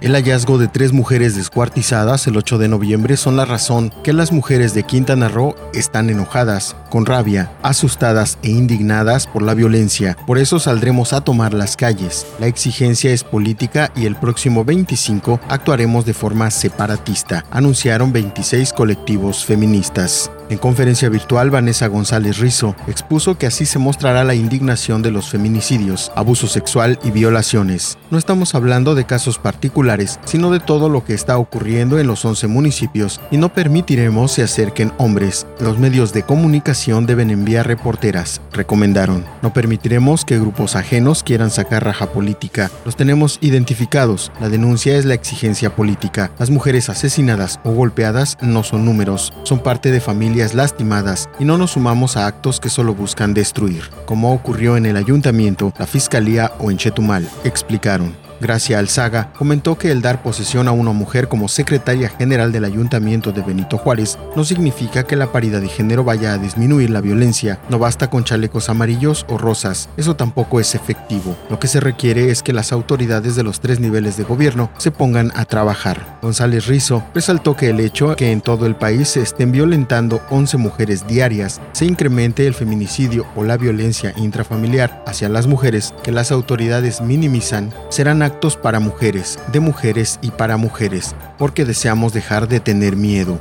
El hallazgo de tres mujeres descuartizadas el 8 de noviembre son la razón que las mujeres de Quintana Roo están enojadas, con rabia, asustadas e indignadas por la violencia. Por eso saldremos a tomar las calles. La exigencia es política y el próximo 25 actuaremos de forma separatista, anunciaron 26 colectivos feministas. En conferencia virtual, Vanessa González Rizo expuso que así se mostrará la indignación de los feminicidios, abuso sexual y violaciones. No estamos hablando de casos particulares, sino de todo lo que está ocurriendo en los 11 municipios y no permitiremos se acerquen hombres. Los medios de comunicación deben enviar reporteras, recomendaron. No permitiremos que grupos ajenos quieran sacar raja política. Los tenemos identificados. La denuncia es la exigencia política. Las mujeres asesinadas o golpeadas no son números, son parte de familias lastimadas y no nos sumamos a actos que solo buscan destruir, como ocurrió en el ayuntamiento, la fiscalía o en Chetumal, explicaron. Gracia Alzaga comentó que el dar posesión a una mujer como secretaria general del Ayuntamiento de Benito Juárez no significa que la paridad de género vaya a disminuir la violencia. No basta con chalecos amarillos o rosas, eso tampoco es efectivo. Lo que se requiere es que las autoridades de los tres niveles de gobierno se pongan a trabajar. González Rizo resaltó que el hecho que en todo el país se estén violentando 11 mujeres diarias, se incremente el feminicidio o la violencia intrafamiliar hacia las mujeres que las autoridades minimizan, serán actos para mujeres, de mujeres y para mujeres, porque deseamos dejar de tener miedo.